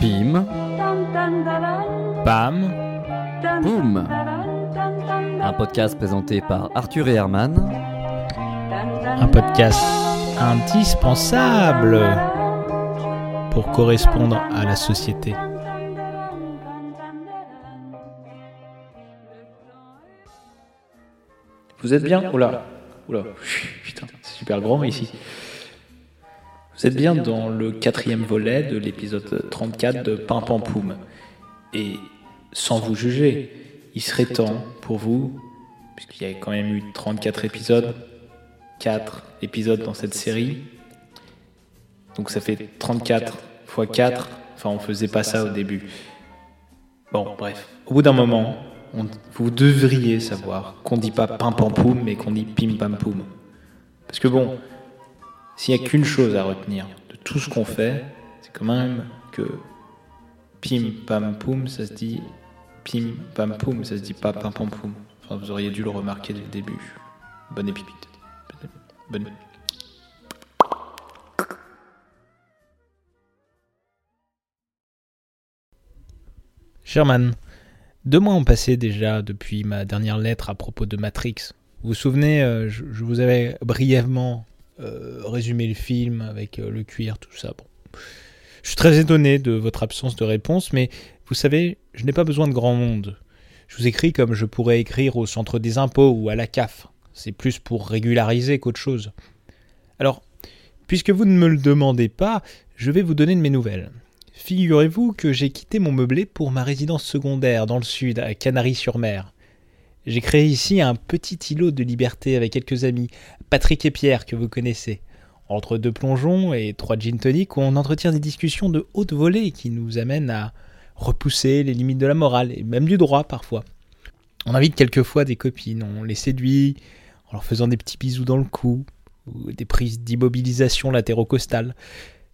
Pim, Pam, Boum Un podcast présenté par Arthur et Herman. Un podcast indispensable pour correspondre à la société. Vous êtes bien Oula, oula, putain, c'est super grand ici. Vous êtes bien dans le quatrième volet de l'épisode 34 de Pimpampoum. Et sans vous juger, il serait temps pour vous, puisqu'il y a quand même eu 34 épisodes, 4 épisodes dans cette série. Donc ça fait 34 fois 4. Enfin, on faisait pas ça au début. Bon, bref. Au bout d'un moment, vous devriez savoir qu'on dit pas pim pam poum, mais qu'on dit pim pam poum. Parce que bon, s'il y a qu'une chose à retenir de tout ce qu'on fait, c'est quand même que pim pam poum, ça se dit pim pam poum, ça se dit pas pim pam poum. Enfin, vous auriez dû le remarquer dès le début. Bonne épipite. Bonne. Sherman, deux mois ont passé déjà depuis ma dernière lettre à propos de Matrix. Vous vous souvenez, euh, je vous avais brièvement euh, résumé le film avec euh, le cuir, tout ça. Bon. Je suis très étonné de votre absence de réponse, mais vous savez, je n'ai pas besoin de grand monde. Je vous écris comme je pourrais écrire au centre des impôts ou à la CAF. C'est plus pour régulariser qu'autre chose. Alors, puisque vous ne me le demandez pas, je vais vous donner de mes nouvelles. Figurez-vous que j'ai quitté mon meublé pour ma résidence secondaire dans le sud, à Canaries-sur-Mer. J'ai créé ici un petit îlot de liberté avec quelques amis, Patrick et Pierre, que vous connaissez. Entre deux plongeons et trois gin toniques, on entretient des discussions de haute volée qui nous amènent à repousser les limites de la morale et même du droit parfois. On invite quelquefois des copines, on les séduit en leur faisant des petits bisous dans le cou ou des prises d'immobilisation latérocostale.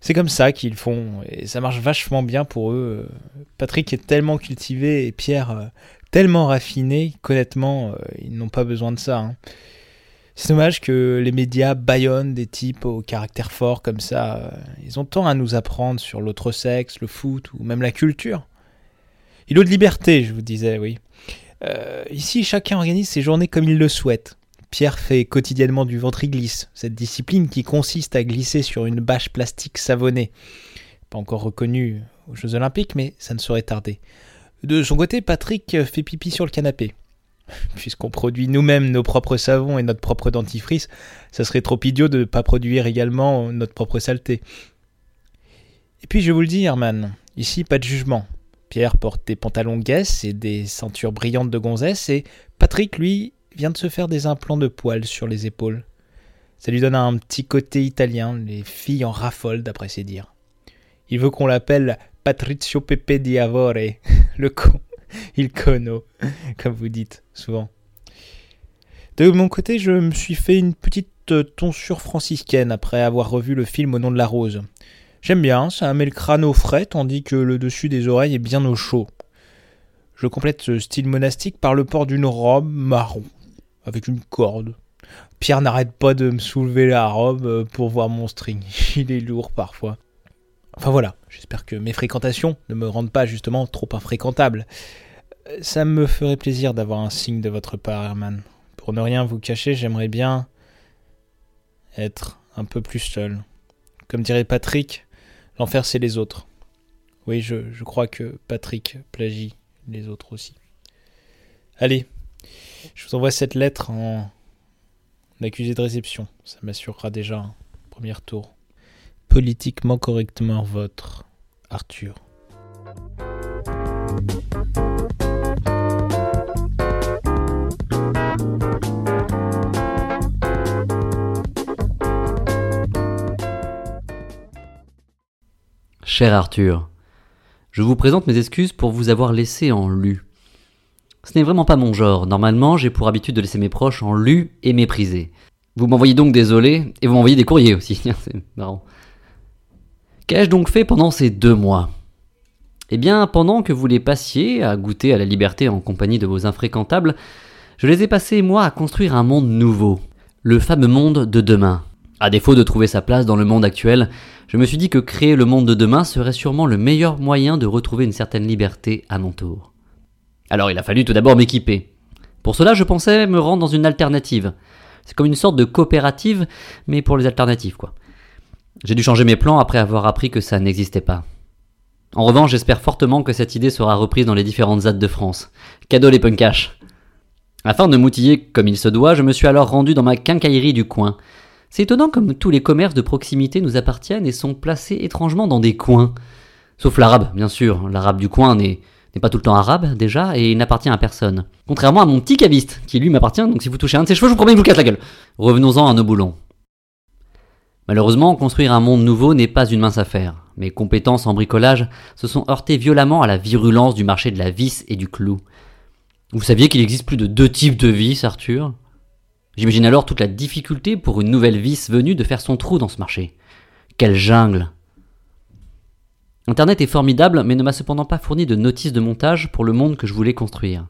C'est comme ça qu'ils font et ça marche vachement bien pour eux. Patrick est tellement cultivé et Pierre euh, tellement raffiné qu'honnêtement, euh, ils n'ont pas besoin de ça. hein. C'est dommage que les médias baillonnent des types au caractère fort comme ça. euh, Ils ont tant à nous apprendre sur l'autre sexe, le foot ou même la culture. Îlot de liberté, je vous disais, oui. Euh, ici, chacun organise ses journées comme il le souhaite. Pierre fait quotidiennement du ventriglisse, cette discipline qui consiste à glisser sur une bâche plastique savonnée. Pas encore reconnue aux Jeux Olympiques, mais ça ne saurait tarder. De son côté, Patrick fait pipi sur le canapé. Puisqu'on produit nous-mêmes nos propres savons et notre propre dentifrice, ça serait trop idiot de ne pas produire également notre propre saleté. Et puis je vous le dis, Herman, ici pas de jugement. Pierre porte des pantalons guesses et des ceintures brillantes de gonzesse, et Patrick, lui, vient de se faire des implants de poils sur les épaules. Ça lui donne un petit côté italien, les filles en raffolent d'après ses dires. Il veut qu'on l'appelle Patrizio Pepe di Avore, le con, il cono, comme vous dites souvent. De mon côté, je me suis fait une petite euh, tonsure franciscaine après avoir revu le film Au nom de la rose. J'aime bien, ça met le crâne au frais tandis que le dessus des oreilles est bien au chaud. Je complète ce style monastique par le port d'une robe marron, avec une corde. Pierre n'arrête pas de me soulever la robe euh, pour voir mon string. Il est lourd parfois. Enfin voilà, j'espère que mes fréquentations ne me rendent pas justement trop infréquentable. Euh, Ça me ferait plaisir d'avoir un signe de votre part, Herman. Pour ne rien vous cacher, j'aimerais bien être un peu plus seul. Comme dirait Patrick, l'enfer c'est les autres. Oui, je, je crois que Patrick plagie les autres aussi. Allez, je vous envoie cette lettre en accusé de réception. Ça m'assurera déjà un premier tour. Politiquement correctement votre Arthur. Cher Arthur, je vous présente mes excuses pour vous avoir laissé en lu. Ce n'est vraiment pas mon genre. Normalement, j'ai pour habitude de laisser mes proches en lu et méprisé. Vous m'envoyez donc désolé, et vous m'envoyez des courriers aussi. C'est marrant. Qu'ai-je donc fait pendant ces deux mois? Eh bien, pendant que vous les passiez à goûter à la liberté en compagnie de vos infréquentables, je les ai passés, moi, à construire un monde nouveau. Le fameux monde de demain. À défaut de trouver sa place dans le monde actuel, je me suis dit que créer le monde de demain serait sûrement le meilleur moyen de retrouver une certaine liberté à mon tour. Alors il a fallu tout d'abord m'équiper. Pour cela, je pensais me rendre dans une alternative. C'est comme une sorte de coopérative, mais pour les alternatives, quoi. J'ai dû changer mes plans après avoir appris que ça n'existait pas. En revanche, j'espère fortement que cette idée sera reprise dans les différentes ZAD de France. Cadeau les punkash. Afin de m'outiller comme il se doit, je me suis alors rendu dans ma quincaillerie du coin. C'est étonnant comme tous les commerces de proximité nous appartiennent et sont placés étrangement dans des coins. Sauf l'arabe, bien sûr. L'arabe du coin n'est pas tout le temps arabe déjà et il n'appartient à personne. Contrairement à mon petit caviste, qui lui m'appartient, donc si vous touchez un de ses cheveux, je vous promets que vous casse la gueule. Revenons-en à nos boulons. Malheureusement, construire un monde nouveau n'est pas une mince affaire. Mes compétences en bricolage se sont heurtées violemment à la virulence du marché de la vis et du clou. Vous saviez qu'il existe plus de deux types de vis, Arthur? J'imagine alors toute la difficulté pour une nouvelle vis venue de faire son trou dans ce marché. Quelle jungle Internet est formidable, mais ne m'a cependant pas fourni de notices de montage pour le monde que je voulais construire.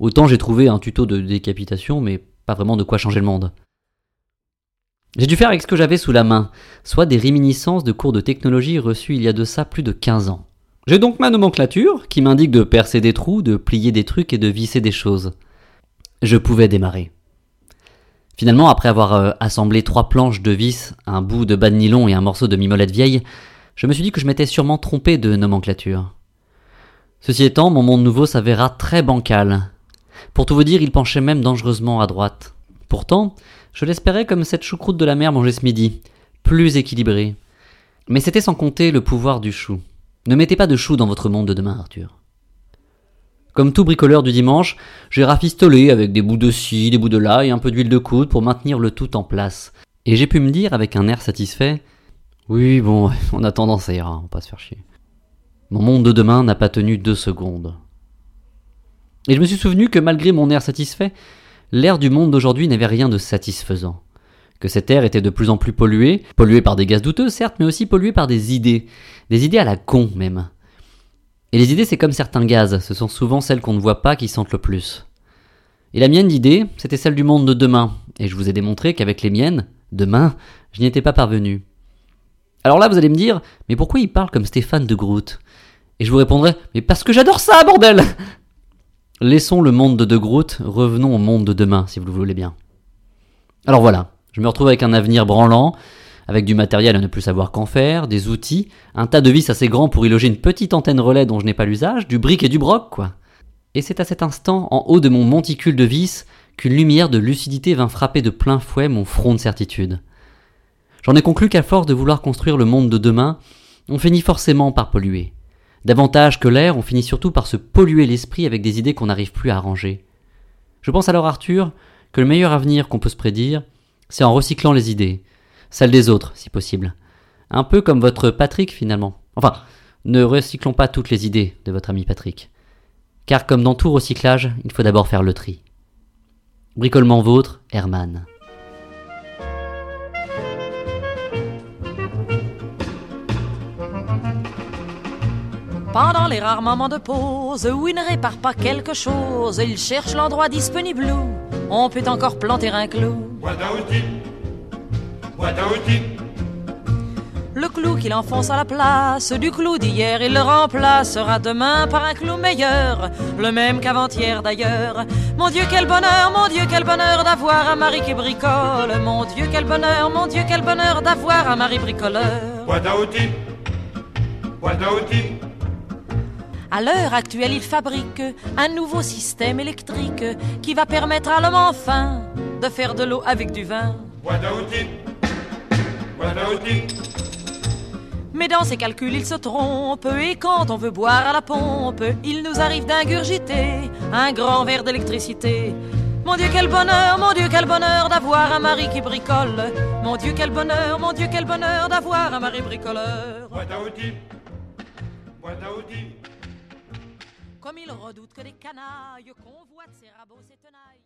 Autant j'ai trouvé un tuto de décapitation, mais pas vraiment de quoi changer le monde. J'ai dû faire avec ce que j'avais sous la main, soit des réminiscences de cours de technologie reçus il y a de ça plus de 15 ans. J'ai donc ma nomenclature, qui m'indique de percer des trous, de plier des trucs et de visser des choses. Je pouvais démarrer. Finalement, après avoir euh, assemblé trois planches de vis, un bout de bas de nylon et un morceau de mimolette vieille, je me suis dit que je m'étais sûrement trompé de nomenclature. Ceci étant, mon monde nouveau s'avéra très bancal. Pour tout vous dire, il penchait même dangereusement à droite. Pourtant, je l'espérais comme cette choucroute de la mer mangée ce midi, plus équilibrée. Mais c'était sans compter le pouvoir du chou. Ne mettez pas de chou dans votre monde de demain, Arthur. Comme tout bricoleur du dimanche, j'ai rafistolé avec des bouts de ci, des bouts de là et un peu d'huile de coude pour maintenir le tout en place. Et j'ai pu me dire avec un air satisfait Oui, bon, on a tendance à ira, on va pas se faire chier. Mon monde de demain n'a pas tenu deux secondes. Et je me suis souvenu que malgré mon air satisfait, l'air du monde d'aujourd'hui n'avait rien de satisfaisant. Que cet air était de plus en plus pollué, pollué par des gaz douteux certes, mais aussi pollué par des idées, des idées à la con même. Et les idées, c'est comme certains gaz, ce sont souvent celles qu'on ne voit pas qui sentent le plus. Et la mienne d'idée, c'était celle du monde de demain, et je vous ai démontré qu'avec les miennes, demain, je n'y étais pas parvenu. Alors là, vous allez me dire, mais pourquoi il parle comme Stéphane de Groot? Et je vous répondrai, mais parce que j'adore ça, bordel Laissons le monde de De Groot, revenons au monde de demain, si vous le voulez bien. Alors voilà, je me retrouve avec un avenir branlant, avec du matériel à ne plus savoir qu'en faire, des outils, un tas de vis assez grand pour y loger une petite antenne relais dont je n'ai pas l'usage, du brick et du broc, quoi. Et c'est à cet instant, en haut de mon monticule de vis, qu'une lumière de lucidité vint frapper de plein fouet mon front de certitude. J'en ai conclu qu'à force de vouloir construire le monde de demain, on finit forcément par polluer. Davantage que l'air, on finit surtout par se polluer l'esprit avec des idées qu'on n'arrive plus à arranger. Je pense alors, Arthur, que le meilleur avenir qu'on peut se prédire, c'est en recyclant les idées, celle des autres, si possible. Un peu comme votre Patrick, finalement. Enfin, ne recyclons pas toutes les idées de votre ami Patrick. Car comme dans tout recyclage, il faut d'abord faire le tri. Bricolement vôtre, Herman. Pendant les rares moments de pause où il ne répare pas quelque chose, il cherche l'endroit disponible où on peut encore planter un clou. Le clou qu'il enfonce à la place du clou d'hier, il le remplacera demain par un clou meilleur, le même qu'avant-hier d'ailleurs. Mon Dieu, quel bonheur, mon Dieu, quel bonheur d'avoir un mari qui bricole. Mon Dieu, quel bonheur, mon Dieu, quel bonheur d'avoir un mari bricoleur. À l'heure actuelle, il fabrique un nouveau système électrique qui va permettre à l'homme enfin de faire de l'eau avec du vin. Mais dans ses calculs, il se trompe, et quand on veut boire à la pompe, il nous arrive d'ingurgiter un grand verre d'électricité. Mon Dieu, quel bonheur, mon Dieu, quel bonheur d'avoir un mari qui bricole. Mon Dieu, quel bonheur, mon Dieu, quel bonheur d'avoir un mari bricoleur. Comme il redoute que les canailles convoitent ses rabots, ses tenailles.